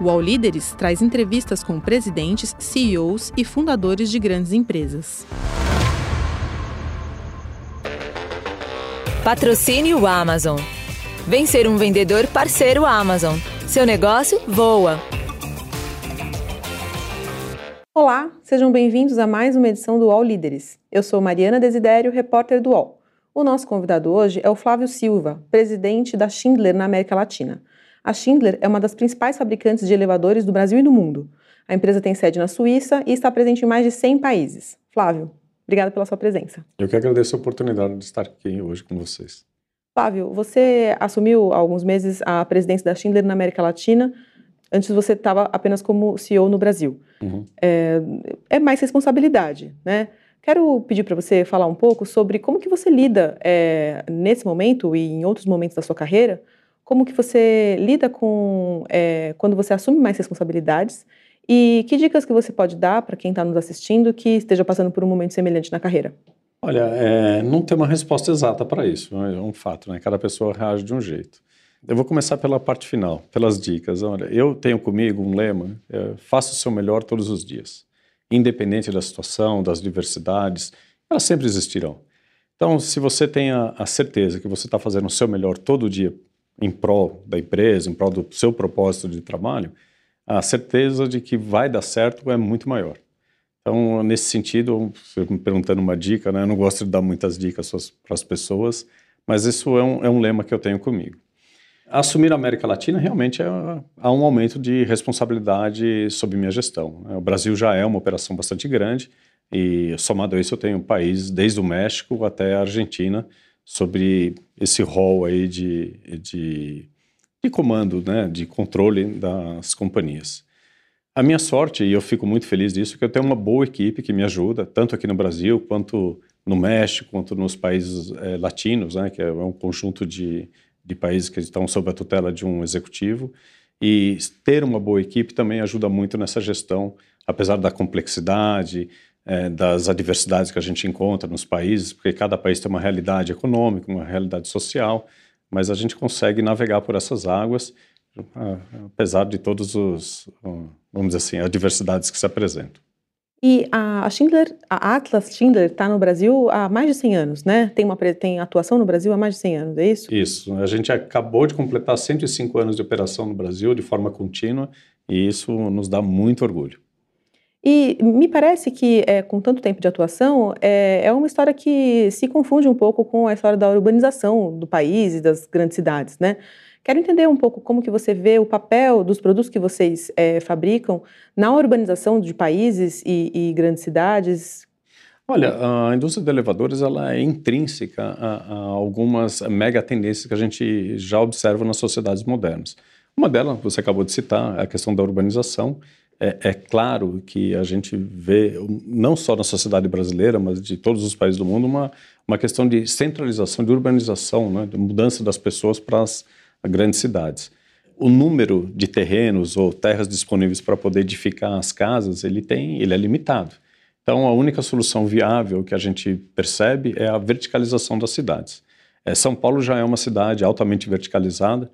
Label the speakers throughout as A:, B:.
A: O All Líderes traz entrevistas com presidentes, CEOs e fundadores de grandes empresas.
B: Patrocínio Amazon. Vem ser um vendedor parceiro Amazon. Seu negócio voa.
A: Olá, sejam bem-vindos a mais uma edição do All Líderes. Eu sou Mariana Desidério, repórter do UOL. O nosso convidado hoje é o Flávio Silva, presidente da Schindler na América Latina. A Schindler é uma das principais fabricantes de elevadores do Brasil e do mundo. A empresa tem sede na Suíça e está presente em mais de 100 países. Flávio, obrigado pela sua presença.
C: Eu que agradeço a oportunidade de estar aqui hoje com vocês.
A: Flávio, você assumiu há alguns meses a presidência da Schindler na América Latina. Antes você estava apenas como CEO no Brasil. Uhum. É, é, mais responsabilidade, né? Quero pedir para você falar um pouco sobre como que você lida é, nesse momento e em outros momentos da sua carreira, como que você lida com é, quando você assume mais responsabilidades e que dicas que você pode dar para quem está nos assistindo que esteja passando por um momento semelhante na carreira?
C: Olha, é, não tem uma resposta exata para isso, é um fato, né? Cada pessoa reage de um jeito. Eu vou começar pela parte final, pelas dicas. Olha, eu tenho comigo um lema: é, faça o seu melhor todos os dias, independente da situação, das diversidades, elas sempre existirão. Então, se você tem a, a certeza que você está fazendo o seu melhor todo dia em prol da empresa, em prol do seu propósito de trabalho, a certeza de que vai dar certo é muito maior. Então, nesse sentido, você me perguntando uma dica, né? Eu não gosto de dar muitas dicas para as pessoas, mas isso é um, é um lema que eu tenho comigo. Assumir a América Latina realmente é, há um aumento de responsabilidade sob minha gestão. O Brasil já é uma operação bastante grande e, somado a isso, eu tenho países desde o México até a Argentina sobre esse rol aí de, de, de comando, né, de controle das companhias. A minha sorte, e eu fico muito feliz disso, é que eu tenho uma boa equipe que me ajuda, tanto aqui no Brasil, quanto no México, quanto nos países é, latinos, né, que é um conjunto de, de países que estão sob a tutela de um executivo. E ter uma boa equipe também ajuda muito nessa gestão, apesar da complexidade, é, das adversidades que a gente encontra nos países, porque cada país tem uma realidade econômica, uma realidade social, mas a gente consegue navegar por essas águas, apesar de todos os, vamos dizer assim, adversidades que se apresentam.
A: E a Schindler, a Atlas Schindler está no Brasil há mais de 100 anos, né? Tem, uma, tem atuação no Brasil há mais de 100 anos, é isso?
C: Isso. A gente acabou de completar 105 anos de operação no Brasil de forma contínua e isso nos dá muito orgulho.
A: E me parece que, é, com tanto tempo de atuação, é, é, uma história que se confunde um pouco com a história da urbanização do país e das grandes cidades, né? Quero entender um pouco como que você vê o papel dos produtos que vocês é, fabricam na urbanização de países e, e, grandes cidades.
C: Olha, a indústria de elevadores ela é intrínseca a, a, algumas mega tendências que a gente já observa nas sociedades modernas. Uma delas, você acabou de citar, é a questão da urbanização. É, é, claro que a gente vê, não só na sociedade brasileira, mas de todos os países do mundo, uma, uma questão de centralização, de urbanização, né, de mudança das pessoas para as grandes cidades. O número de terrenos ou terras disponíveis para poder edificar as casas, ele tem, ele é limitado. Então, a única solução viável que a gente percebe é a verticalização das cidades. É, São Paulo já é uma cidade altamente verticalizada.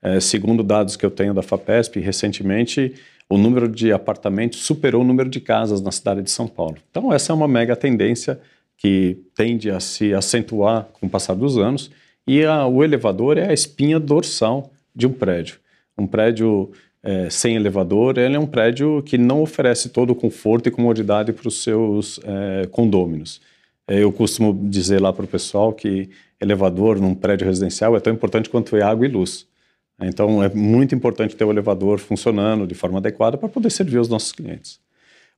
C: É, segundo dados que eu tenho da FAPESP, recentemente o número de apartamentos superou o número de casas na cidade de São Paulo. Então, essa é uma mega tendência que tende a se acentuar com o passar dos anos e a, o elevador é a espinha dorsal de um prédio. Um prédio é, sem elevador, ele é um prédio que não oferece todo o conforto e comodidade para os seus é, condôminos. É, eu costumo dizer lá para o pessoal que elevador num prédio residencial é tão importante quanto é água e luz. Então, é muito importante ter o elevador funcionando de forma adequada para poder servir os nossos clientes.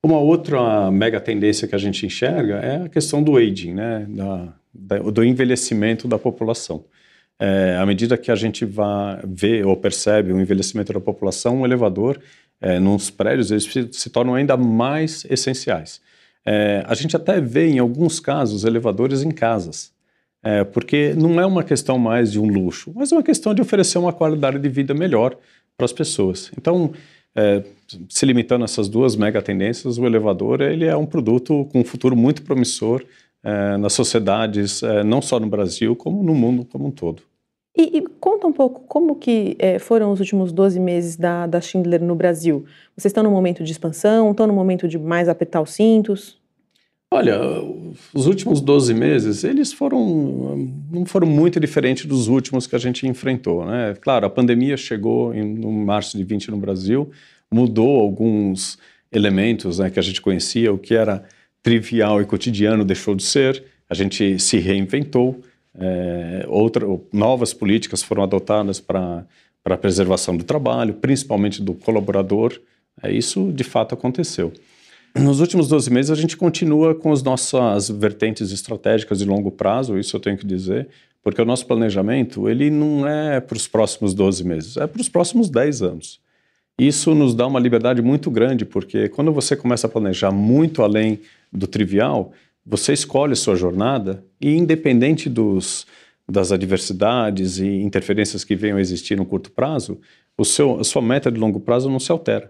C: Uma outra mega tendência que a gente enxerga é a questão do aging, né? da, do envelhecimento da população. É, à medida que a gente vai ver ou percebe o envelhecimento da população, o elevador, é, nos prédios, eles se, se, tornam ainda mais essenciais. É, a gente até vê, em alguns casos, elevadores em casas, é, porque não é uma questão mais de um luxo, mas é uma questão de oferecer uma qualidade de vida melhor para as pessoas. Então, é, se limitando a essas duas mega tendências, o elevador ele é um produto com um futuro muito promissor é, nas sociedades, é, não só no Brasil, como no mundo como um todo.
A: E, e, conta um pouco como que é, foram os últimos 12 meses da, da Schindler no Brasil. Vocês estão no momento de expansão, estão no momento de mais apertar os cintos?
C: Olha, os últimos 12 meses, eles foram não foram muito diferentes dos últimos que a gente enfrentou, né? Claro, a pandemia chegou em, no março de 20 no Brasil, mudou alguns elementos né, que a gente conhecia, o que era trivial e cotidiano deixou de ser, a gente se reinventou, é, outra, novas políticas foram adotadas para a preservação do trabalho, principalmente do colaborador, é, isso de fato aconteceu. Nos últimos 12 meses, a gente continua com as nossas vertentes estratégicas de longo prazo, isso eu tenho que dizer, porque o nosso planejamento ele não é para os próximos 12 meses, é para os próximos 10 anos. Isso nos dá uma liberdade muito grande, porque quando você começa a planejar muito além do trivial, você escolhe sua jornada e, independente dos, das adversidades e interferências que venham a existir no curto prazo, o seu, a sua meta de longo prazo não se altera.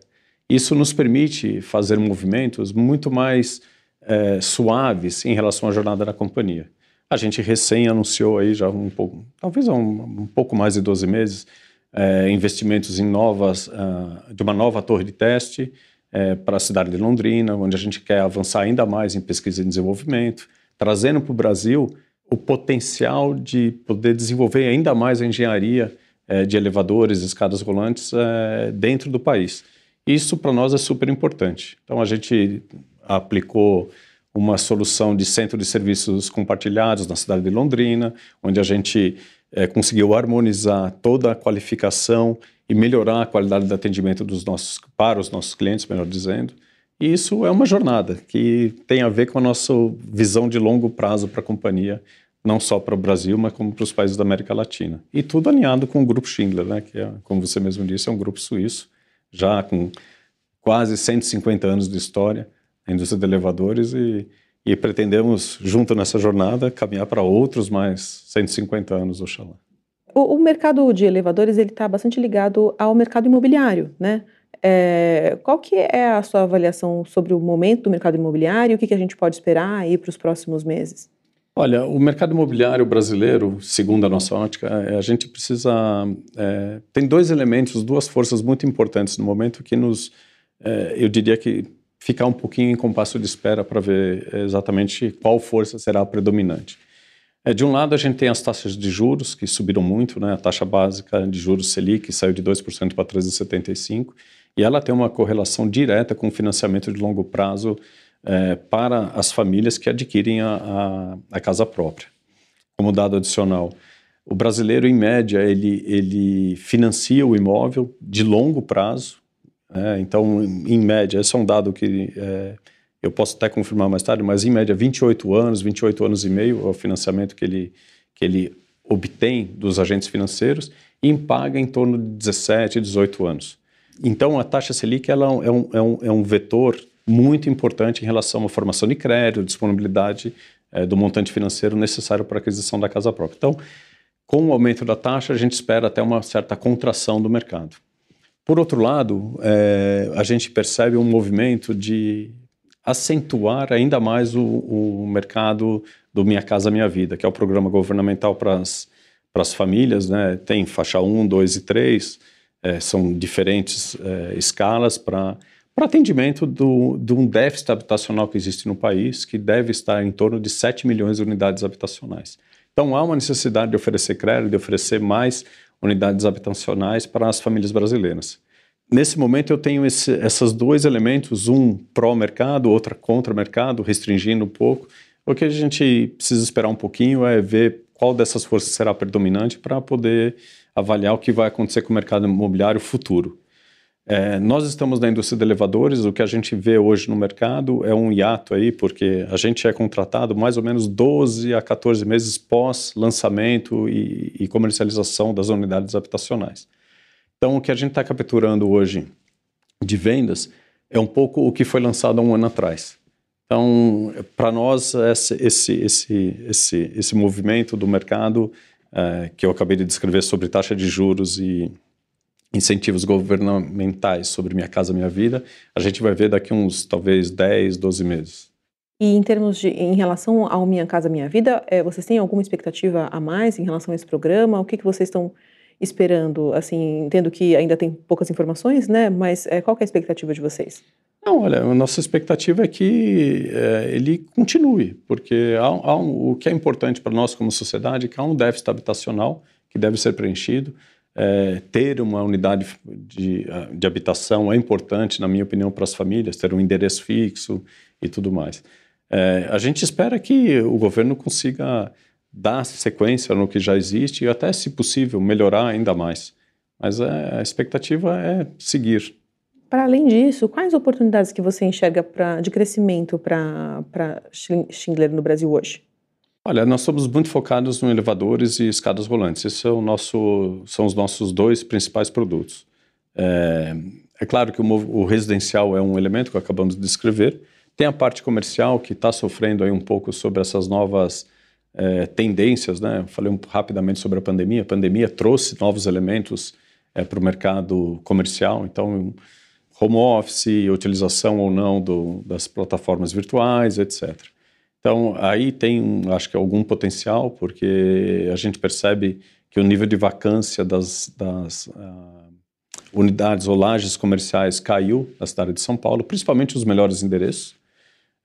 C: Isso nos permite fazer movimentos muito mais é, suaves em relação à jornada da companhia. A gente recém anunciou aí já um pouco, talvez um, um pouco mais de 12 meses, é, investimentos em novas, uh, de uma nova torre de teste é, para a cidade de Londrina, onde a gente quer avançar ainda mais em pesquisa e desenvolvimento, trazendo para o Brasil o potencial de poder desenvolver ainda mais a engenharia é, de elevadores, escadas rolantes é, dentro do país. Isso para nós é super importante. Então a gente aplicou uma solução de centro de serviços compartilhados na cidade de Londrina, onde a gente é, conseguiu harmonizar toda a qualificação e melhorar a qualidade do atendimento dos nossos, para os nossos clientes, melhor dizendo. E isso é uma jornada que tem a ver com a nossa visão de longo prazo para a companhia, não só para o Brasil, mas como para os países da América Latina. E tudo alinhado com o Grupo Schindler, né, que, é, como você mesmo disse, é um grupo suíço já com quase 150 anos de história na indústria de elevadores e, e pretendemos, junto nessa jornada, caminhar para outros mais 150 anos, oxalá.
A: O, o mercado de elevadores ele está bastante ligado ao mercado imobiliário, né? É, qual que é a sua avaliação sobre o momento do mercado imobiliário? O que, que a gente pode esperar aí para os próximos meses?
C: Olha, o mercado imobiliário brasileiro, segundo a nossa ótica, é, a gente precisa. É, tem dois elementos, duas forças muito importantes no momento que nos. É, eu diria que ficar um pouquinho em compasso de espera para ver exatamente qual força será a predominante. É, de um lado, a gente tem as taxas de juros, que subiram muito, né? a taxa básica de juros Selic saiu de 2% para 3,75%, e ela tem uma correlação direta com o financiamento de longo prazo é, para as famílias que adquirem a, a, a, casa própria. Como dado adicional, o brasileiro, em média, ele, ele financia o imóvel de longo prazo. É, então, em média, esse é um dado que é, eu posso até confirmar mais tarde, mas em média, 28 anos, 28 anos e meio é o financiamento que ele, que ele obtém dos agentes financeiros e paga em torno de 17, 18 anos. Então, a taxa Selic ela é, um, é, um, é um vetor muito importante em relação à formação de crédito, disponibilidade é, do montante financeiro necessário para a aquisição da casa própria. Então, com o aumento da taxa, a gente espera até uma certa contração do mercado. Por outro lado, é, a gente percebe um movimento de acentuar ainda mais o, o, mercado do Minha Casa Minha Vida, que é o programa governamental para as famílias, né? tem faixa 1, 2 e 3, é, são diferentes é, escalas para para atendimento de um déficit habitacional que existe no país, que deve estar em torno de 7 milhões de unidades habitacionais. Então, há uma necessidade de oferecer crédito, de oferecer mais unidades habitacionais para as famílias brasileiras. Nesse momento, eu tenho esse, esses dois elementos, um pró-mercado, outro contra-mercado, restringindo um pouco. O que a gente precisa esperar um pouquinho é ver qual dessas forças será predominante para poder avaliar o que vai acontecer com o mercado imobiliário futuro. É, nós estamos na indústria de elevadores, o que a gente vê hoje no mercado é um hiato aí, porque a gente é contratado mais ou menos 12 a 14 meses pós lançamento e, e comercialização das unidades habitacionais. Então, o que a gente está capturando hoje de vendas é um pouco o que foi lançado há um ano atrás. Então, para nós, esse, esse, esse, esse, esse movimento do mercado é, que eu acabei de descrever sobre taxa de juros e incentivos governamentais sobre Minha Casa Minha Vida, a gente vai ver daqui uns talvez 10, 12 meses.
A: E em termos de, em relação ao Minha Casa Minha Vida, é, vocês têm alguma expectativa a mais em relação a esse programa? O que, que vocês estão esperando? Assim, entendo que ainda tem poucas informações, né? Mas é, qual é a expectativa de vocês?
C: Não, olha, a nossa expectativa é que é, ele continue, porque há, há um, o que é importante para nós como sociedade é que há um déficit habitacional que deve ser preenchido. É, ter uma unidade de, de habitação é importante, na minha opinião, para as famílias, ter um endereço fixo e tudo mais. É, a gente espera que o governo consiga dar sequência no que já existe e até, se possível, melhorar ainda mais. Mas é, a expectativa é seguir.
A: Para além disso, quais oportunidades que você enxerga pra, de crescimento para Schindler no Brasil hoje?
C: Olha, nós somos muito focados no elevadores e escadas rolantes. Esses são, nosso, são os nossos dois principais produtos. É, é claro que o, o, residencial é um elemento que acabamos de descrever. Tem a parte comercial que está sofrendo aí um pouco sobre essas novas é, tendências, né? Falei um, rapidamente sobre a pandemia. A pandemia trouxe novos elementos é, para o mercado comercial. Então, home office, utilização ou não do, das plataformas virtuais, etc. Então, aí tem, acho que, algum potencial, porque a gente percebe que o nível de vacância das, das uh, unidades ou lajes comerciais caiu na cidade de São Paulo, principalmente os melhores endereços.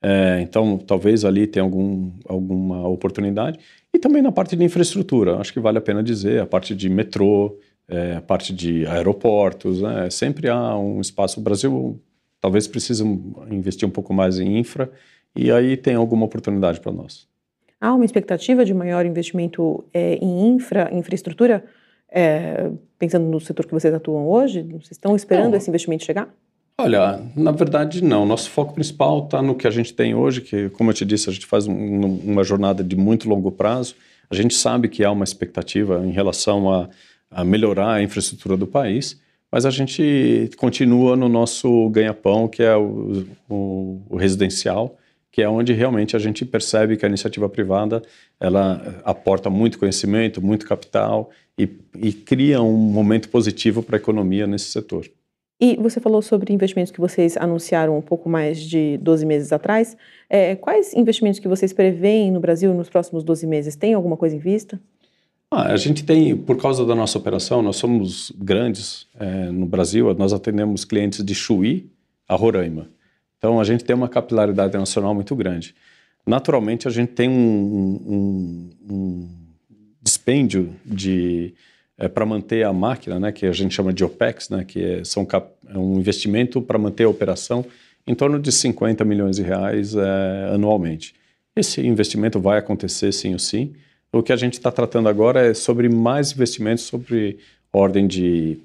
C: É, então, talvez ali tenha algum, alguma oportunidade. E também na parte de infraestrutura, acho que vale a pena dizer, a parte de metrô, é, a parte de aeroportos, né? sempre há um espaço. O Brasil talvez precise investir um pouco mais em infra, e aí tem alguma oportunidade para nós.
A: Há uma expectativa de maior investimento é, em infra, infraestrutura, é, pensando no setor que vocês atuam hoje? Vocês estão esperando esse investimento chegar?
C: Olha, na verdade não. Nosso foco principal está no que a gente tem hoje, que, como eu te disse, a gente faz um, uma jornada de muito longo prazo. A gente sabe que há uma expectativa em relação a, a melhorar a infraestrutura do país, mas a gente continua no nosso ganha-pão, que é o, o, o residencial que é onde realmente a gente percebe que a iniciativa privada ela aporta muito conhecimento, muito capital e, e cria um momento positivo para a economia nesse setor.
A: E você falou sobre investimentos que vocês anunciaram um pouco mais de 12 meses atrás. É, quais investimentos que vocês preveem no Brasil nos próximos 12 meses? Tem alguma coisa em vista?
C: Ah, a gente tem, por causa da nossa operação, nós somos grandes é, no Brasil, nós atendemos clientes de Chuí a Roraima. Então, a gente tem uma capilaridade nacional muito grande. Naturalmente, a gente tem um, um, um dispêndio de é, para manter a máquina, né, que a gente chama de OPEX, né, que é, são cap, é um investimento para manter a operação em torno de 50 milhões de reais é, anualmente. Esse investimento vai acontecer sim ou sim. O que a gente está tratando agora é sobre mais investimentos sobre ordem de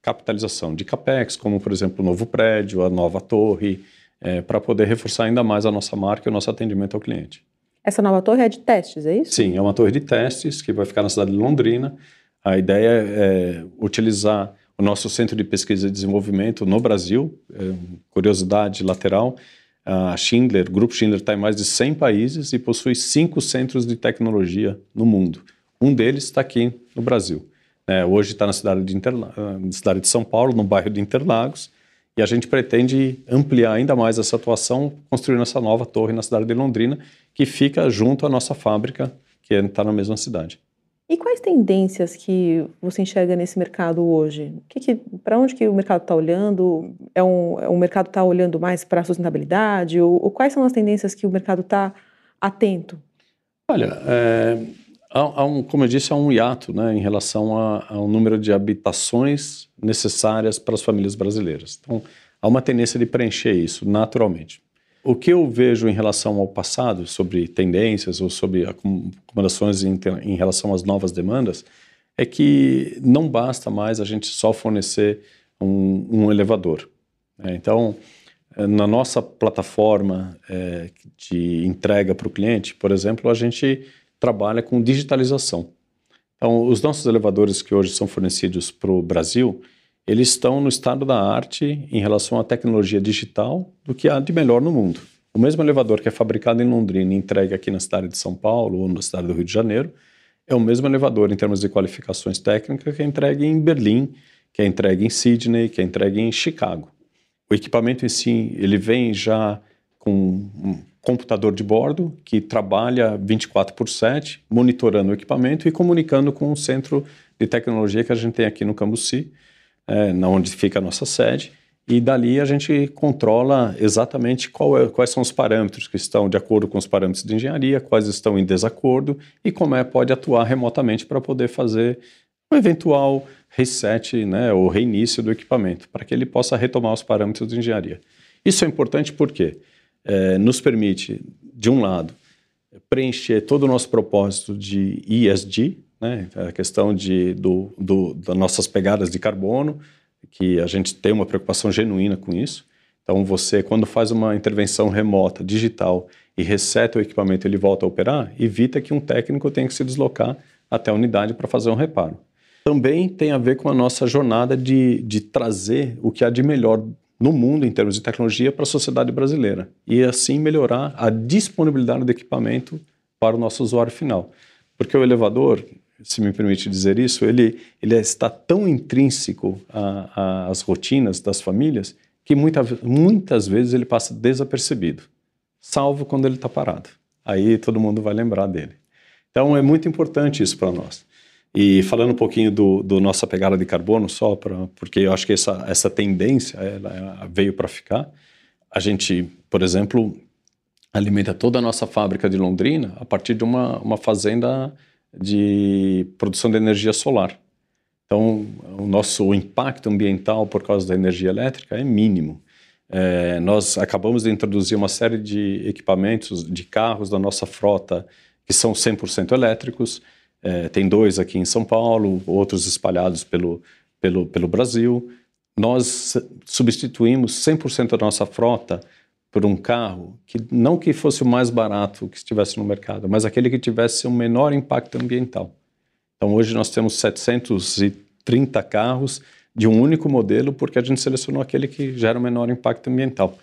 C: capitalização de CAPEX, como, por exemplo, o novo prédio, a nova torre, é, para poder reforçar ainda mais a nossa marca e o nosso atendimento ao cliente.
A: Essa nova torre é de testes, é isso?
C: Sim, é uma torre de testes que vai ficar na cidade de Londrina. A ideia é utilizar o nosso centro de pesquisa e desenvolvimento no Brasil. É, curiosidade lateral, a Schindler, o Grupo Schindler está em mais de 100 países e possui cinco centros de tecnologia no mundo. Um deles está aqui no Brasil. É, hoje está na cidade de, Interla na cidade de São Paulo, no bairro de Interlagos, e a gente pretende ampliar ainda mais essa atuação, construindo essa nova torre na cidade de Londrina, que fica junto à nossa fábrica, que está na mesma cidade.
A: E quais tendências que você enxerga nesse mercado hoje? Para onde que o mercado está olhando? É um, é um mercado está olhando mais para a sustentabilidade? Ou, ou, quais são as tendências que o mercado está atento?
C: Olha, é, há, há, um, como eu disse, há um hiato né, em relação ao número de habitações necessárias para as famílias brasileiras. Então, há uma tendência de preencher isso naturalmente. O que eu vejo em relação ao passado, sobre tendências ou sobre acomodações em, em relação às novas demandas, é que não basta mais a gente só fornecer um, um elevador. Né? Então, na nossa plataforma é, de entrega para o cliente, por exemplo, a gente trabalha com digitalização. Então, os nossos elevadores que hoje são fornecidos para o Brasil, eles estão no estado da arte em relação à tecnologia digital do que há de melhor no mundo. O mesmo elevador que é fabricado em Londrina e entregue aqui na cidade de São Paulo ou na cidade do Rio de Janeiro, é o mesmo elevador em termos de qualificações técnicas que é entregue em Berlim, que é entregue em Sydney, que é entregue em Chicago. O equipamento em si, ele vem já com computador de bordo que trabalha 24 por 7, monitorando o equipamento e comunicando com o centro de tecnologia que a gente tem aqui no Cambuci, é, onde fica a nossa sede, e dali a gente controla exatamente é, quais são os parâmetros que estão de acordo com os parâmetros de engenharia, quais estão em desacordo e como é pode atuar remotamente para poder fazer um eventual reset né, ou reinício do equipamento, para que ele possa retomar os parâmetros de engenharia. Isso é importante porque é, nos permite, de um lado, preencher todo o nosso propósito de ESG, né, a questão de, do, do, das nossas pegadas de carbono, que a gente tem uma preocupação genuína com isso. Então, você, quando faz uma intervenção remota, digital, e reseta o equipamento ele volta a operar, evita que um técnico tenha que se deslocar até a unidade para fazer um reparo. Também tem a ver com a nossa jornada de, de trazer o que há de melhor no mundo em termos de tecnologia para a sociedade brasileira e assim melhorar a disponibilidade do equipamento para o nosso usuário final. Porque o elevador, se me permite dizer isso, ele, ele está tão intrínseco às rotinas das famílias que muita, muitas vezes ele passa desapercebido, salvo quando ele está parado. Aí todo mundo vai lembrar dele. Então é muito importante isso para nós. E falando um pouquinho do, do nossa pegada de carbono, só para porque eu acho que essa, essa tendência ela veio para ficar. A gente, por exemplo, alimenta toda a nossa fábrica de Londrina a partir de uma, uma fazenda de produção de energia solar. Então, o nosso impacto ambiental por causa da energia elétrica é mínimo. É, nós acabamos de introduzir uma série de equipamentos, de carros da nossa frota que são 100% elétricos. É, tem dois aqui em São Paulo, outros espalhados pelo, pelo, pelo Brasil. Nós substituímos 100% da nossa frota por um carro que não que fosse o mais barato que estivesse no mercado, mas aquele que tivesse um menor impacto ambiental. Então hoje nós temos 730 carros de um único modelo porque a gente selecionou aquele que gera o menor impacto ambiental.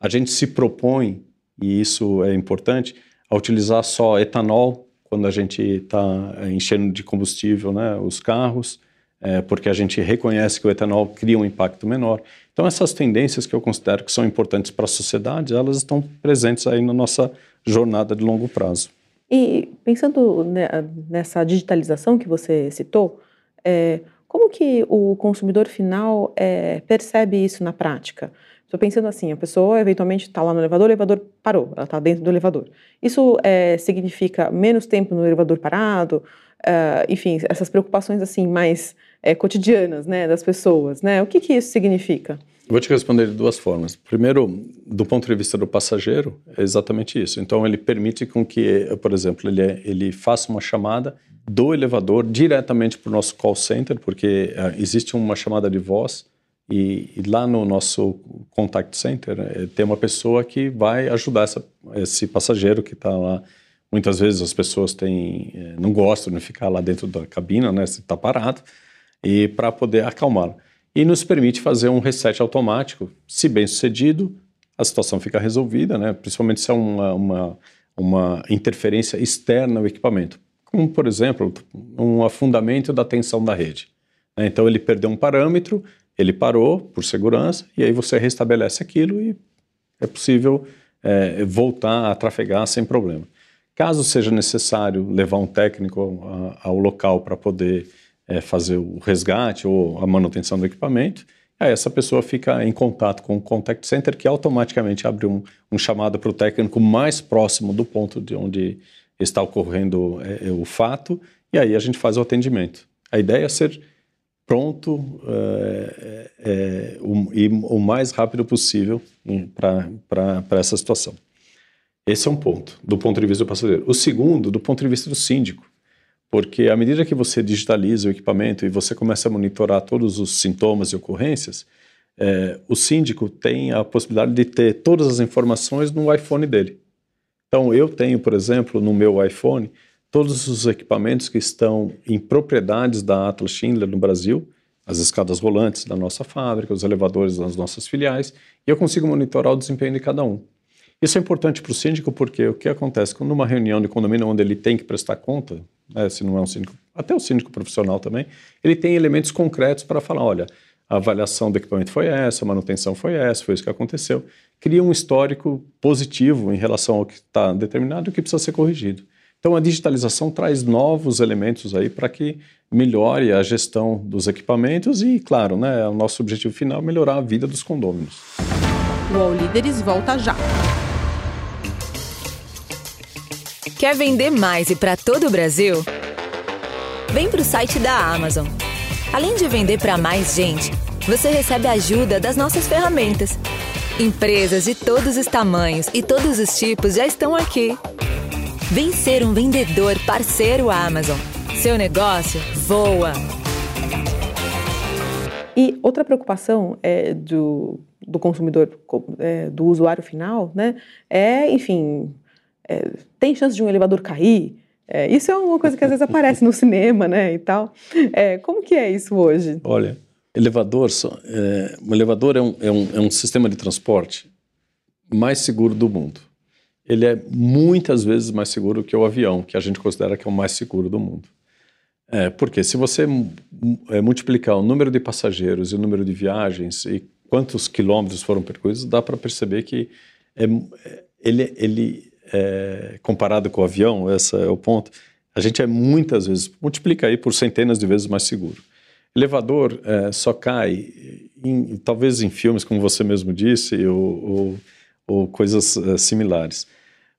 C: A gente se propõe, e isso é importante, a utilizar só etanol quando a gente está enchendo de combustível né, os carros, é, porque a gente reconhece que o etanol cria um impacto menor. Então, essas tendências que eu considero que são importantes para a sociedade, elas estão presentes aí na nossa jornada de longo prazo.
A: E pensando nessa digitalização que você citou, é, como que o consumidor final é, percebe isso na prática? Estou pensando assim, a pessoa eventualmente está lá no elevador, o elevador parou, ela está dentro do elevador. Isso é, significa menos tempo no elevador parado? Uh, enfim, essas preocupações assim mais é, cotidianas, né, das pessoas, né? O que, que isso significa?
C: Vou te responder de duas formas. Primeiro, do ponto de vista do passageiro, é exatamente isso. Então, ele permite com que, por exemplo, ele, ele faça uma chamada do elevador diretamente para o nosso call center, porque uh, existe uma chamada de voz e, e lá no nosso contact center é, tem uma pessoa que vai ajudar essa, esse passageiro que está lá. Muitas vezes as pessoas têm, é, não gostam de ficar lá dentro da cabina, né, se está parado e para poder acalmá-lo. E nos permite fazer um reset automático. Se bem sucedido, a situação fica resolvida, né? principalmente se é uma, uma, uma interferência externa ao equipamento. Como, por exemplo, um afundamento da tensão da rede. Né? Então, ele perdeu um parâmetro, ele parou por segurança, e aí você restabelece aquilo e é possível é, voltar a trafegar sem problema. Caso seja necessário levar um técnico ao local para poder é, fazer o resgate ou a manutenção do equipamento, aí essa pessoa fica em contato com o contact center que automaticamente abre um, um chamado para o técnico mais próximo do ponto de onde está ocorrendo é, o fato e aí a gente faz o atendimento. A ideia é ser pronto é, é, o, e o mais rápido possível para essa situação. Esse é um ponto, do ponto de vista do passageiro. O segundo, do ponto de vista do síndico. Porque à medida que você digitaliza o equipamento e você começa a monitorar todos os sintomas e ocorrências, é, o síndico tem a possibilidade de ter todas as informações no iPhone dele. Então, eu tenho, por exemplo, no meu iPhone, todos os equipamentos que estão em propriedades da Atlas Schindler no Brasil, as escadas rolantes da nossa fábrica, os elevadores das nossas filiais, e eu consigo monitorar o desempenho de cada um. Isso é importante para o síndico porque o que acontece quando numa reunião de condomínio onde ele tem que prestar conta, né, se não é um síndico, até o síndico profissional também, ele tem elementos concretos para falar, olha, a avaliação do equipamento foi essa, a manutenção foi essa, foi isso que aconteceu. Cria um histórico positivo em relação ao que está determinado e o que precisa ser corrigido. Então a digitalização traz novos elementos aí para que melhore a gestão dos equipamentos e, claro, né, o nosso objetivo final é melhorar a vida dos condôminos.
D: O All Líderes volta já.
B: Quer vender mais e para todo o Brasil? Vem para o site da Amazon. Além de vender para mais gente, você recebe ajuda das nossas ferramentas. Empresas de todos os tamanhos e todos os tipos já estão aqui. Vem ser um vendedor parceiro Amazon. Seu negócio voa.
A: E outra preocupação é do, do consumidor, é, do usuário final, né, é, enfim, é, tem chance de um elevador cair? É, isso é uma coisa que às vezes aparece no cinema, né, e tal. É, como que é isso hoje?
C: Olha, elevador, é, um elevador é um, é, um, é um sistema de transporte mais seguro do mundo. Ele é muitas vezes mais seguro que o avião, que a gente considera que é o mais seguro do mundo. É, porque se você é, multiplicar o número de passageiros e o número de viagens e quantos quilômetros foram percorridos, dá para perceber que é, ele, ele é, comparado com o avião, esse é o ponto, a gente é muitas vezes, multiplica aí por centenas de vezes mais seguro. Elevador é, só cai, em, talvez em filmes, como você mesmo disse, ou, ou, ou coisas é, similares.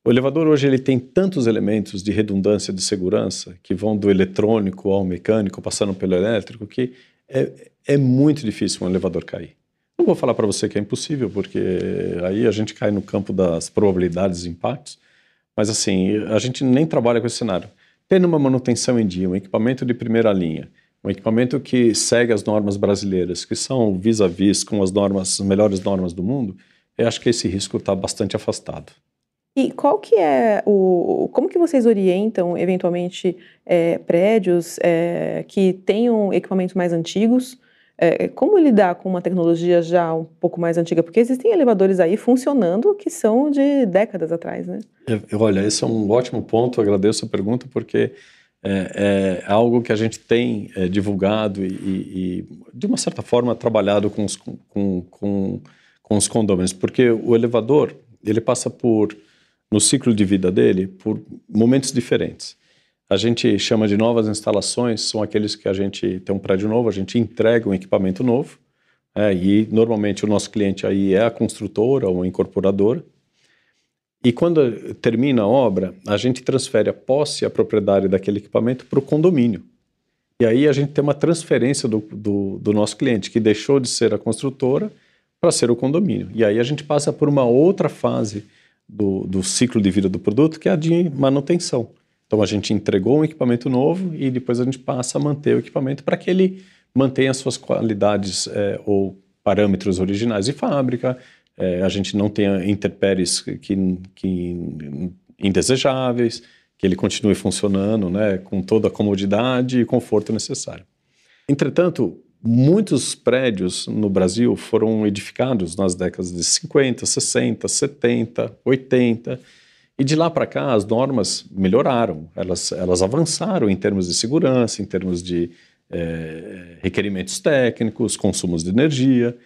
C: O elevador hoje ele tem tantos elementos de redundância de segurança que vão do eletrônico ao mecânico, passando pelo elétrico, que é, é muito difícil um elevador cair. Não vou falar para você que é impossível, porque aí a gente cai no campo das probabilidades e impactos, mas assim, a gente nem trabalha com esse cenário. Tendo uma manutenção em dia, um equipamento de primeira linha, um equipamento que segue as normas brasileiras, que são vis-a-vis -vis com as normas, as melhores normas do mundo, eu acho que esse risco está bastante afastado.
A: E qual que é o. Como que vocês orientam, eventualmente, é, prédios é, que tenham equipamentos mais antigos é, como lidar com uma tecnologia já um pouco mais antiga? Porque existem elevadores aí funcionando que são de décadas atrás, né?
C: Olha, esse é um ótimo ponto, agradeço a pergunta, porque é, é algo que a gente tem é, divulgado e, e, de uma certa forma, trabalhado com os, com, com, com os condôminos, porque o elevador, ele passa por, no ciclo de vida dele, por momentos diferentes. A gente chama de novas instalações, são aqueles que a gente tem um prédio novo, a gente entrega um equipamento novo, é, e normalmente o nosso cliente aí é a construtora ou a incorporadora. E quando termina a obra, a gente transfere a posse a propriedade daquele equipamento para o condomínio. E aí a gente tem uma transferência do, do, do nosso cliente, que deixou de ser a construtora para ser o condomínio. E aí a gente passa por uma outra fase do, do ciclo de vida do produto, que é a de manutenção. Então a gente entregou um equipamento novo e depois a gente passa a manter o equipamento para que ele mantenha suas qualidades é, ou parâmetros originais de fábrica, é, a gente não tenha intempéries que, que indesejáveis, que ele continue funcionando né, com toda a comodidade e conforto necessário. Entretanto, muitos prédios no Brasil foram edificados nas décadas de 50, 60, 70, 80 e de lá para cá as normas melhoraram, elas, elas avançaram em termos de segurança, em termos de é, requerimentos técnicos, consumos de energia.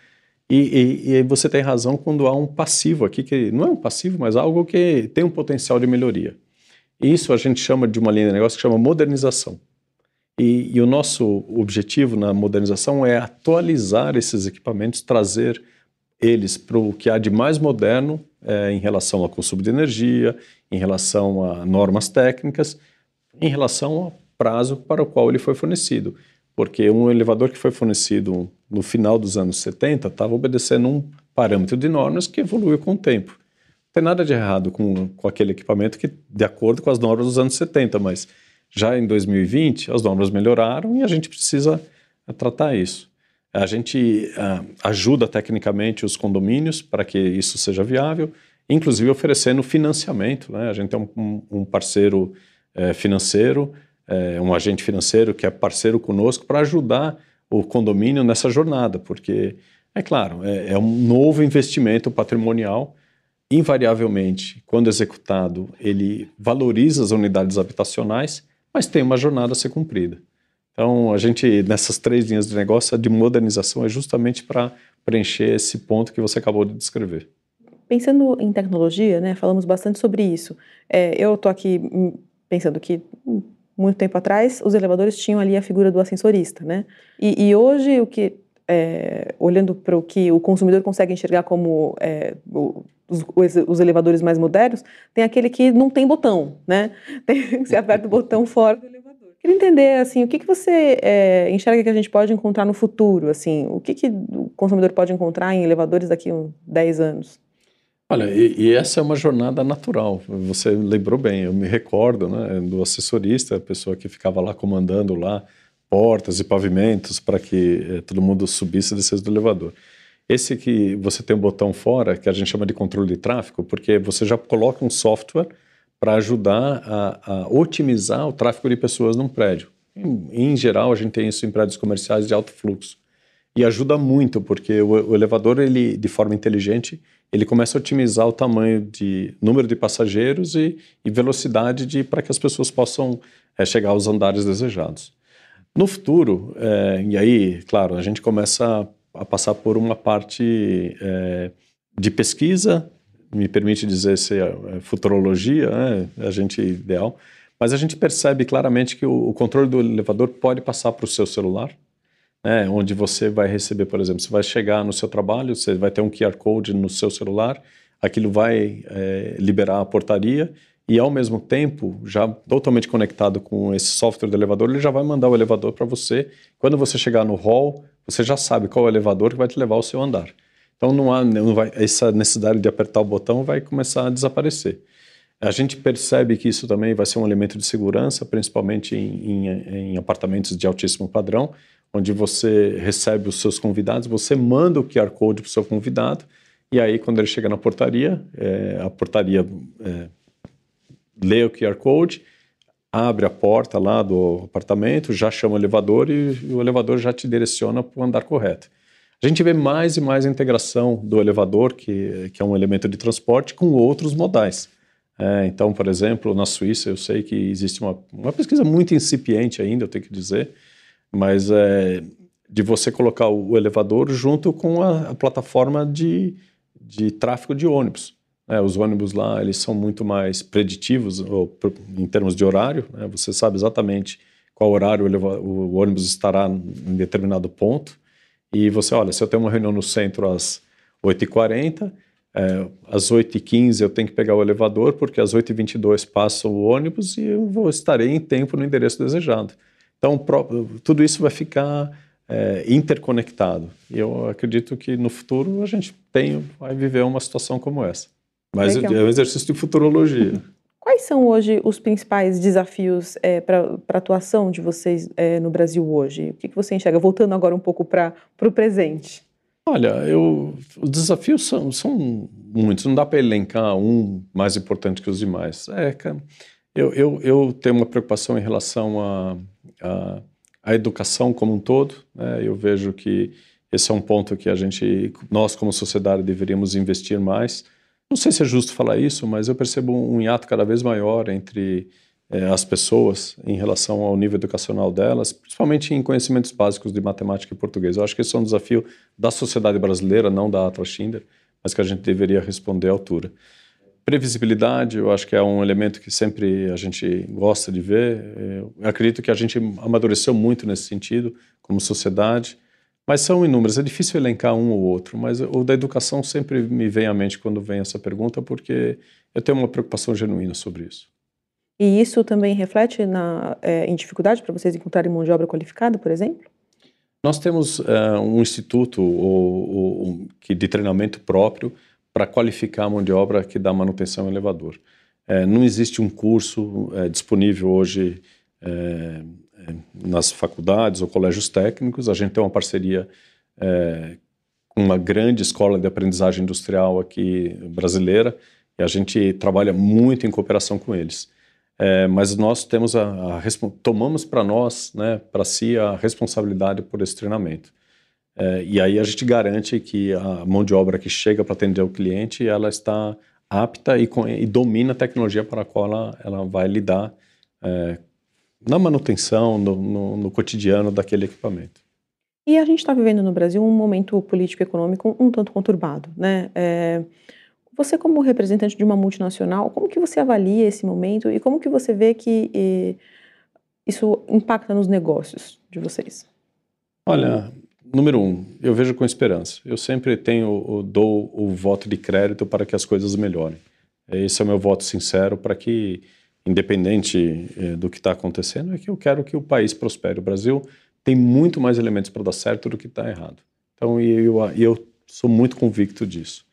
C: E, e, e, você tem razão quando há um passivo aqui, que não é um passivo, mas algo que tem um potencial de melhoria. Isso a gente chama de uma linha de negócio que chama modernização. E, e o nosso objetivo na modernização é atualizar esses equipamentos, trazer eles para o que há de mais moderno é, em relação ao consumo de energia, em relação a normas técnicas, em relação ao prazo para o qual ele foi fornecido. Porque um elevador que foi fornecido no final dos anos 70 estava obedecendo um parâmetro de normas que evoluiu com o tempo. Não tem nada de errado com, com aquele equipamento que, de acordo com as normas dos anos 70, mas já em 2020 as normas melhoraram e a gente precisa tratar isso. A gente uh, ajuda tecnicamente os condomínios para que isso seja viável, inclusive oferecendo financiamento. Né? A gente tem um, um parceiro é, financeiro, é, um agente financeiro que é parceiro conosco para ajudar o condomínio nessa jornada, porque, é claro, é, é um novo investimento patrimonial. Invariavelmente, quando executado, ele valoriza as unidades habitacionais, mas tem uma jornada a ser cumprida. Então, a gente, nessas três linhas de negócio, a de modernização é justamente para preencher esse ponto que você acabou de descrever.
A: Pensando em tecnologia, né, falamos bastante sobre isso. É, eu estou aqui hum, pensando que hum, muito tempo atrás os elevadores tinham ali a figura do ascensorista, né? E, e hoje o que é, olhando para o que o consumidor consegue enxergar como é, os, os, elevadores mais modernos, tem aquele que não tem botão, né? Tem, você aperta o botão fora do elevador. Queria entender, assim, o que, que você é, enxerga que a gente pode encontrar no futuro, assim, o que, que o consumidor pode encontrar em elevadores daqui a uns 10 anos?
C: Olha, e, e, essa é uma jornada natural. Você lembrou bem, eu me recordo né, do assessorista, a pessoa que ficava lá comandando lá portas e pavimentos para que eh, todo mundo subisse e descesse do elevador. Esse que você tem um botão fora, que a gente chama de controle de tráfego, porque você já coloca um software para ajudar a, a, otimizar o tráfego de pessoas num prédio. Em, em, geral, a gente tem isso em prédios comerciais de alto fluxo. E ajuda muito, porque o, o elevador, ele, de forma inteligente, ele começa a otimizar o tamanho de número de passageiros e, e velocidade para que as pessoas possam é, chegar aos andares desejados. No futuro, é, e aí, claro, a gente começa a passar por uma parte é, de pesquisa, me permite dizer se é, é futurologia, né, a gente ideal, mas a gente percebe claramente que o, o controle do elevador pode passar para o seu celular, né, onde você vai receber, por exemplo, você vai chegar no seu trabalho, você vai ter um QR Code no seu celular, aquilo vai é, liberar a portaria e ao mesmo tempo, já totalmente conectado com esse software do elevador, ele já vai mandar o elevador para você. Quando você chegar no hall, você já sabe qual é o elevador que vai te levar ao seu andar. Então não há não vai, essa necessidade de apertar o botão vai começar a desaparecer. A gente percebe que isso também vai ser um elemento de segurança, principalmente em, em, em apartamentos de altíssimo padrão, onde você recebe os seus convidados, você manda o QR Code para o seu convidado, e aí quando ele chega na portaria, é, a portaria é, lê o QR Code, abre a porta lá do apartamento, já chama o elevador e, o elevador já te direciona para o andar correto. A gente vê mais e mais a integração do elevador, que, que é um elemento de transporte, com outros modais. É, então, por exemplo, na Suíça, eu sei que existe uma, uma pesquisa muito incipiente ainda, eu tenho que dizer, mas é, de você colocar o elevador junto com a, a plataforma de, de tráfego de ônibus. É, os ônibus lá eles são muito mais preditivos ou, em termos de horário. Né? Você sabe exatamente qual horário o, ônibus estará em determinado ponto. E você, olha, se eu tenho uma reunião no centro às 8h40, é, às 8h15 eu tenho que pegar o elevador, porque às 8h22 passa o ônibus e eu vou, estarei em tempo no endereço desejado. Então, tudo isso vai ficar é, interconectado. E eu acredito que no futuro a gente tem, vai viver uma situação como essa. Mas Legal. é um exercício de futurologia.
A: Quais são hoje os principais desafios é, para a atuação de vocês é, no Brasil hoje? O que, que você enxerga? Voltando agora um pouco para o presente.
C: Olha, eu, os desafios são, são muitos, não dá para elencar um mais importante que os demais. É, eu, eu, eu tenho uma preocupação em relação à a, a, a, educação como um todo. Né? Eu vejo que esse é um ponto que a gente, nós como sociedade, deveríamos investir mais. Não sei se é justo falar isso, mas eu percebo um hiato cada vez maior entre é, as pessoas em relação ao nível educacional delas, principalmente em conhecimentos básicos de matemática e português. Eu acho que isso é um desafio da sociedade brasileira, não da Atlas Schindler, mas que a gente deveria responder à altura. Previsibilidade, eu acho que é um elemento que sempre a gente gosta de ver. Eu acredito que a gente amadureceu muito nesse sentido, como sociedade. Mas são inúmeros, é difícil elencar um ou outro, mas o da educação sempre me vem à mente quando vem essa pergunta, porque eu tenho uma preocupação genuína sobre isso.
A: E isso também reflete na, é, em dificuldade para vocês encontrarem mão de obra qualificada, por exemplo?
C: Nós temos é, um instituto ou, ou, que de treinamento próprio para qualificar a mão de obra que dá manutenção em elevador. É, não existe um curso é, disponível hoje nas faculdades ou colégios técnicos. A gente tem uma parceria é, com uma grande escola de aprendizagem industrial aqui brasileira e a gente trabalha muito em cooperação com eles. É, mas nós temos a, a tomamos para nós, né, para si a responsabilidade por esse treinamento. É, e aí a gente garante que a mão de obra que chega para atender o cliente, ela está apta e, e, domina a tecnologia para a qual ela, ela vai lidar é, na manutenção, no, no, no cotidiano daquele equipamento.
A: E a gente está vivendo no Brasil um momento político-econômico um tanto conturbado, né? É, você como representante de uma multinacional, como que você avalia esse momento e como que você vê que e, isso impacta nos negócios de vocês?
C: Olha, número um, eu vejo com esperança. Eu sempre tenho, dou o voto de crédito para que as coisas melhorem. Esse é o meu voto sincero para que, independente eh, do que está acontecendo, é que eu quero que o país prospere. O Brasil tem muito mais elementos para dar certo do que está errado. Então, eu, eu sou muito convicto disso.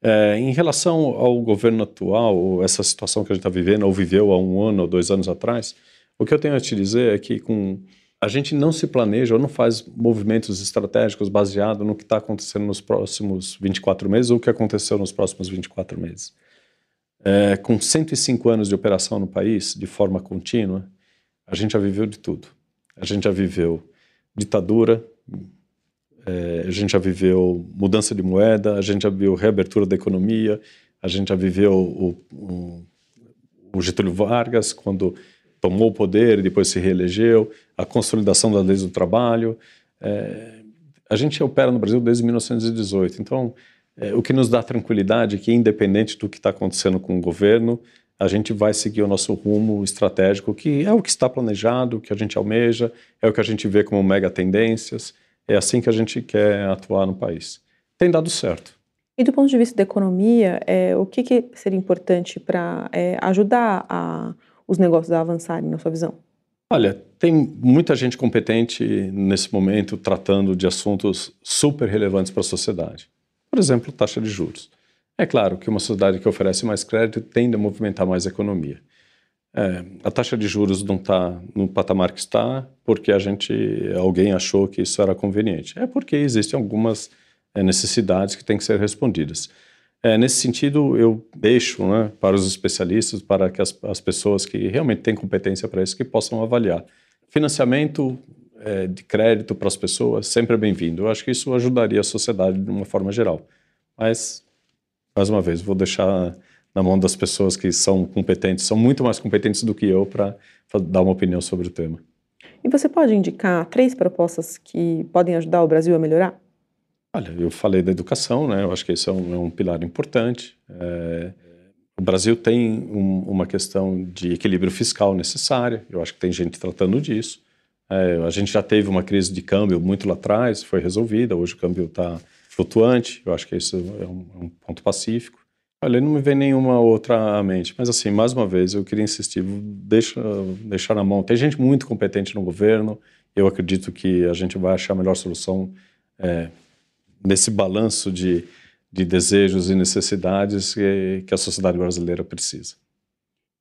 C: É, em relação ao governo atual, essa situação que a gente está vivendo, ou viveu há um ano ou dois anos atrás, o que eu tenho a te dizer é que com, a gente não se planeja ou não faz movimentos estratégicos baseados no que está acontecendo nos próximos 24 meses ou o que aconteceu nos próximos 24 meses. É, com 105 anos de operação no país, de forma contínua, a gente já viveu de tudo. A gente já viveu ditadura, é, a gente já viveu mudança de moeda, a gente já viu reabertura da economia, a gente já viveu o, o, o Getúlio Vargas, quando tomou o poder e depois se reelegeu, a consolidação das leis do trabalho. É, a gente opera no Brasil desde 1918, então é, o que nos dá tranquilidade é que, independente do que está acontecendo com o governo, a gente vai seguir o nosso rumo estratégico, que é o que está planejado, o que a gente almeja, é o que a gente vê como mega tendências. É assim que a gente quer atuar no país. Tem dado certo.
A: E do ponto de vista da economia, é, o que, que, seria importante para é, ajudar a, os negócios a avançarem, na sua visão?
C: Olha, tem muita gente competente nesse momento tratando de assuntos super relevantes para a sociedade. Por exemplo, taxa de juros. É claro que uma sociedade que oferece mais crédito tende a movimentar mais a economia. É, a taxa de juros não está no patamar que está porque a gente, alguém achou que isso era conveniente. É porque existem algumas é, necessidades que têm que ser respondidas. É, nesse sentido, eu deixo né, para os especialistas, para que as, as, pessoas que realmente têm competência para isso, que possam avaliar. Financiamento é, de crédito para as pessoas sempre é bem-vindo. Eu acho que isso ajudaria a sociedade de uma forma geral. Mas mais uma vez, vou deixar na mão das pessoas que são competentes, são muito mais competentes do que eu para dar uma opinião sobre o tema.
A: E você pode indicar três propostas que podem ajudar o Brasil a melhorar?
C: Olha, eu falei da educação, né? Eu acho que esse é um, é um pilar importante. É, o Brasil tem um, uma questão de equilíbrio fiscal necessária. Eu acho que tem gente tratando disso. É, a gente já teve uma crise de câmbio muito lá atrás, foi resolvida. Hoje o câmbio está flutuante, eu acho que isso é um, é um, ponto pacífico. Olha, não me vem nenhuma outra à mente, mas assim, mais uma vez, eu queria insistir, deixa, deixar na mão. Tem gente muito competente no governo, eu acredito que a gente vai achar a melhor solução é, nesse balanço de, de desejos e necessidades que, que a sociedade brasileira precisa.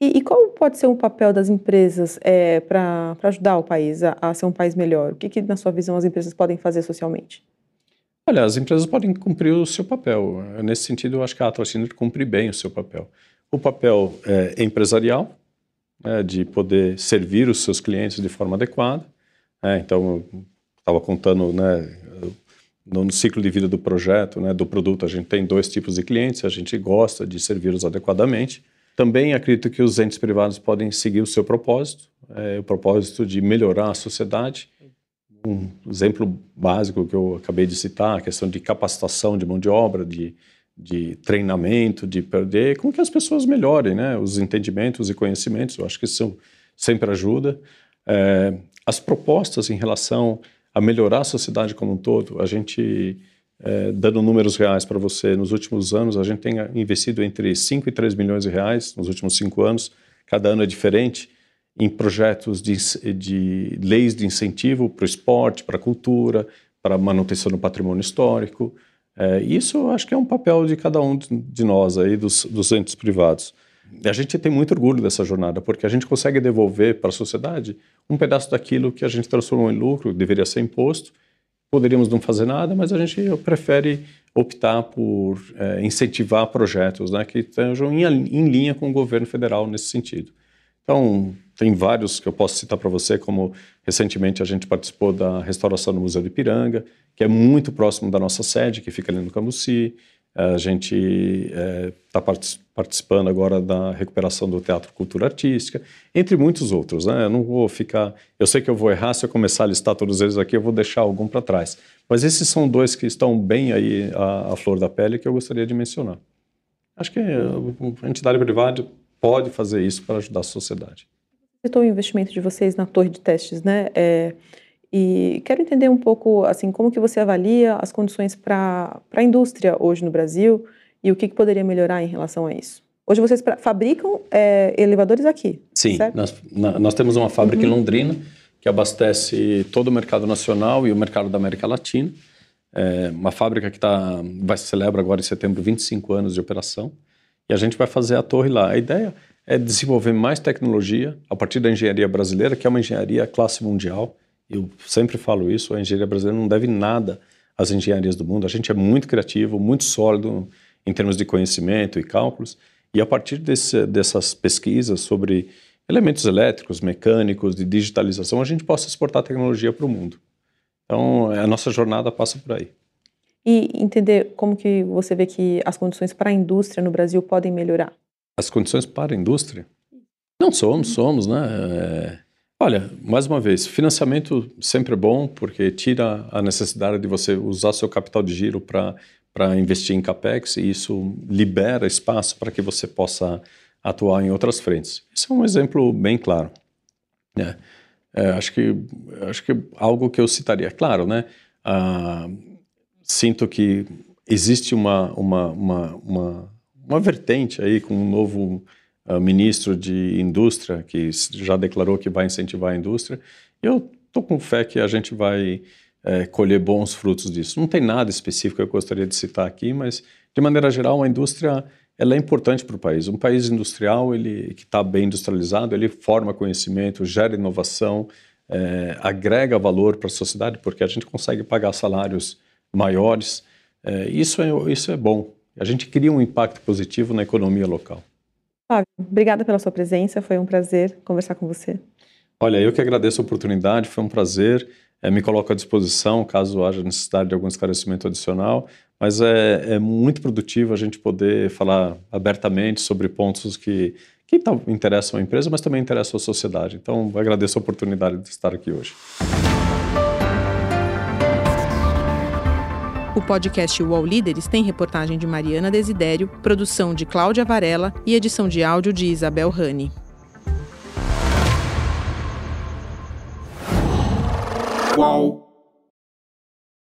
A: E, e, qual pode ser o papel das empresas é, para ajudar o país a, a, ser um país melhor? O que, que, na sua visão, as empresas podem fazer socialmente?
C: Olha, as empresas podem cumprir o seu papel. Nesse sentido, eu acho que a Tinder cumpre bem o seu papel. O papel é empresarial, é, de poder servir os seus clientes de forma adequada. É, então, estava contando, né, no ciclo de vida do projeto, né, do produto, a gente tem dois tipos de clientes, a gente gosta de servi-los adequadamente. Também acredito que os entes privados podem seguir o seu propósito, é, o propósito de melhorar a sociedade um exemplo básico que eu acabei de citar, a questão de capacitação de mão de obra, de, de treinamento, de perder, como que as pessoas melhorem, né? Os entendimentos e conhecimentos, eu acho que isso sempre ajuda. É, as propostas em relação a melhorar a sociedade como um todo, a gente, é, dando números reais para você, nos últimos anos, a gente tem investido entre 5 e 3 milhões de reais, nos últimos cinco anos, cada ano é diferente, em projetos de, de leis de incentivo para o esporte, para a cultura, para a manutenção do patrimônio histórico. É, isso acho que é um papel de cada um de nós aí, dos, dos entes privados. E a gente tem muito orgulho dessa jornada, porque a gente consegue devolver para a sociedade um pedaço daquilo que a gente transformou em lucro, deveria ser imposto. Poderíamos não fazer nada, mas a gente prefere optar por é, incentivar projetos né, que estejam em, em linha com o governo federal nesse sentido. Então, tem vários que eu posso citar para você, como recentemente a gente participou da restauração do Museu de Ipiranga, que é muito próximo da nossa sede, que fica ali no Cambuci. A gente está é, participando agora da recuperação do Teatro Cultura Artística, entre muitos outros. Né? Eu não vou ficar. Eu sei que eu vou errar se eu começar a listar todos eles aqui, eu vou deixar algum para trás. Mas esses são dois que estão bem aí à, à flor da pele que eu gostaria de mencionar. Acho que a entidade privada pode fazer isso para ajudar a sociedade.
A: Citou o investimento de vocês na torre de testes, né? É, e quero entender um pouco, assim, como que você avalia as condições para a indústria hoje no Brasil e o que, que, poderia melhorar em relação a isso. Hoje vocês fabricam é, elevadores aqui,
C: Sim, nós, nós, temos uma fábrica uhum. em Londrina que abastece todo o mercado nacional e o mercado da América Latina. É uma fábrica que tá, vai se celebra agora em setembro 25 anos de operação e a gente vai fazer a torre lá. A ideia é desenvolver mais tecnologia a partir da engenharia brasileira, que é uma engenharia classe mundial. Eu sempre falo isso, a engenharia brasileira não deve nada às engenharias do mundo. A gente é muito criativo, muito sólido em termos de conhecimento e cálculos. E a partir desse, dessas pesquisas sobre elementos elétricos, mecânicos, de digitalização, a gente possa exportar tecnologia para o mundo. Então, a nossa jornada passa por aí.
A: E entender como que você vê que as condições para a indústria no Brasil podem melhorar
C: as condições para a indústria? Não somos, somos, né? É... Olha, mais uma vez, financiamento sempre é bom porque tira a necessidade de você usar seu capital de giro para para investir em capex e isso libera espaço para que você possa atuar em outras frentes. Isso é um exemplo bem claro. Né? É, acho que acho que algo que eu citaria, claro, né? Ah, sinto que existe uma, uma, uma, uma uma vertente aí com um novo uh, ministro de indústria que já declarou que vai incentivar a indústria. Eu estou com fé que a gente vai é, colher bons frutos disso. Não tem nada específico que eu gostaria de citar aqui, mas de maneira geral a indústria ela é importante para o país. Um país industrial, ele que está bem industrializado, ele forma conhecimento, gera inovação, é, agrega valor para a sociedade, porque a gente consegue pagar salários maiores. É, isso, é, isso é bom. A gente cria um impacto positivo na economia local.
A: Flávio, obrigada pela sua presença, foi um prazer conversar com você.
C: Olha, eu que agradeço a oportunidade, foi um prazer. É, me coloco à disposição caso haja necessidade de algum esclarecimento adicional, mas é, é muito produtivo a gente poder falar abertamente sobre pontos que, que interessam a empresa, mas também interessam a sociedade. Então, agradeço a oportunidade de estar aqui hoje.
D: Podcast UOL Líderes tem reportagem de Mariana Desidério, produção de Cláudia Varela e edição de áudio de Isabel Rani.
E: UOL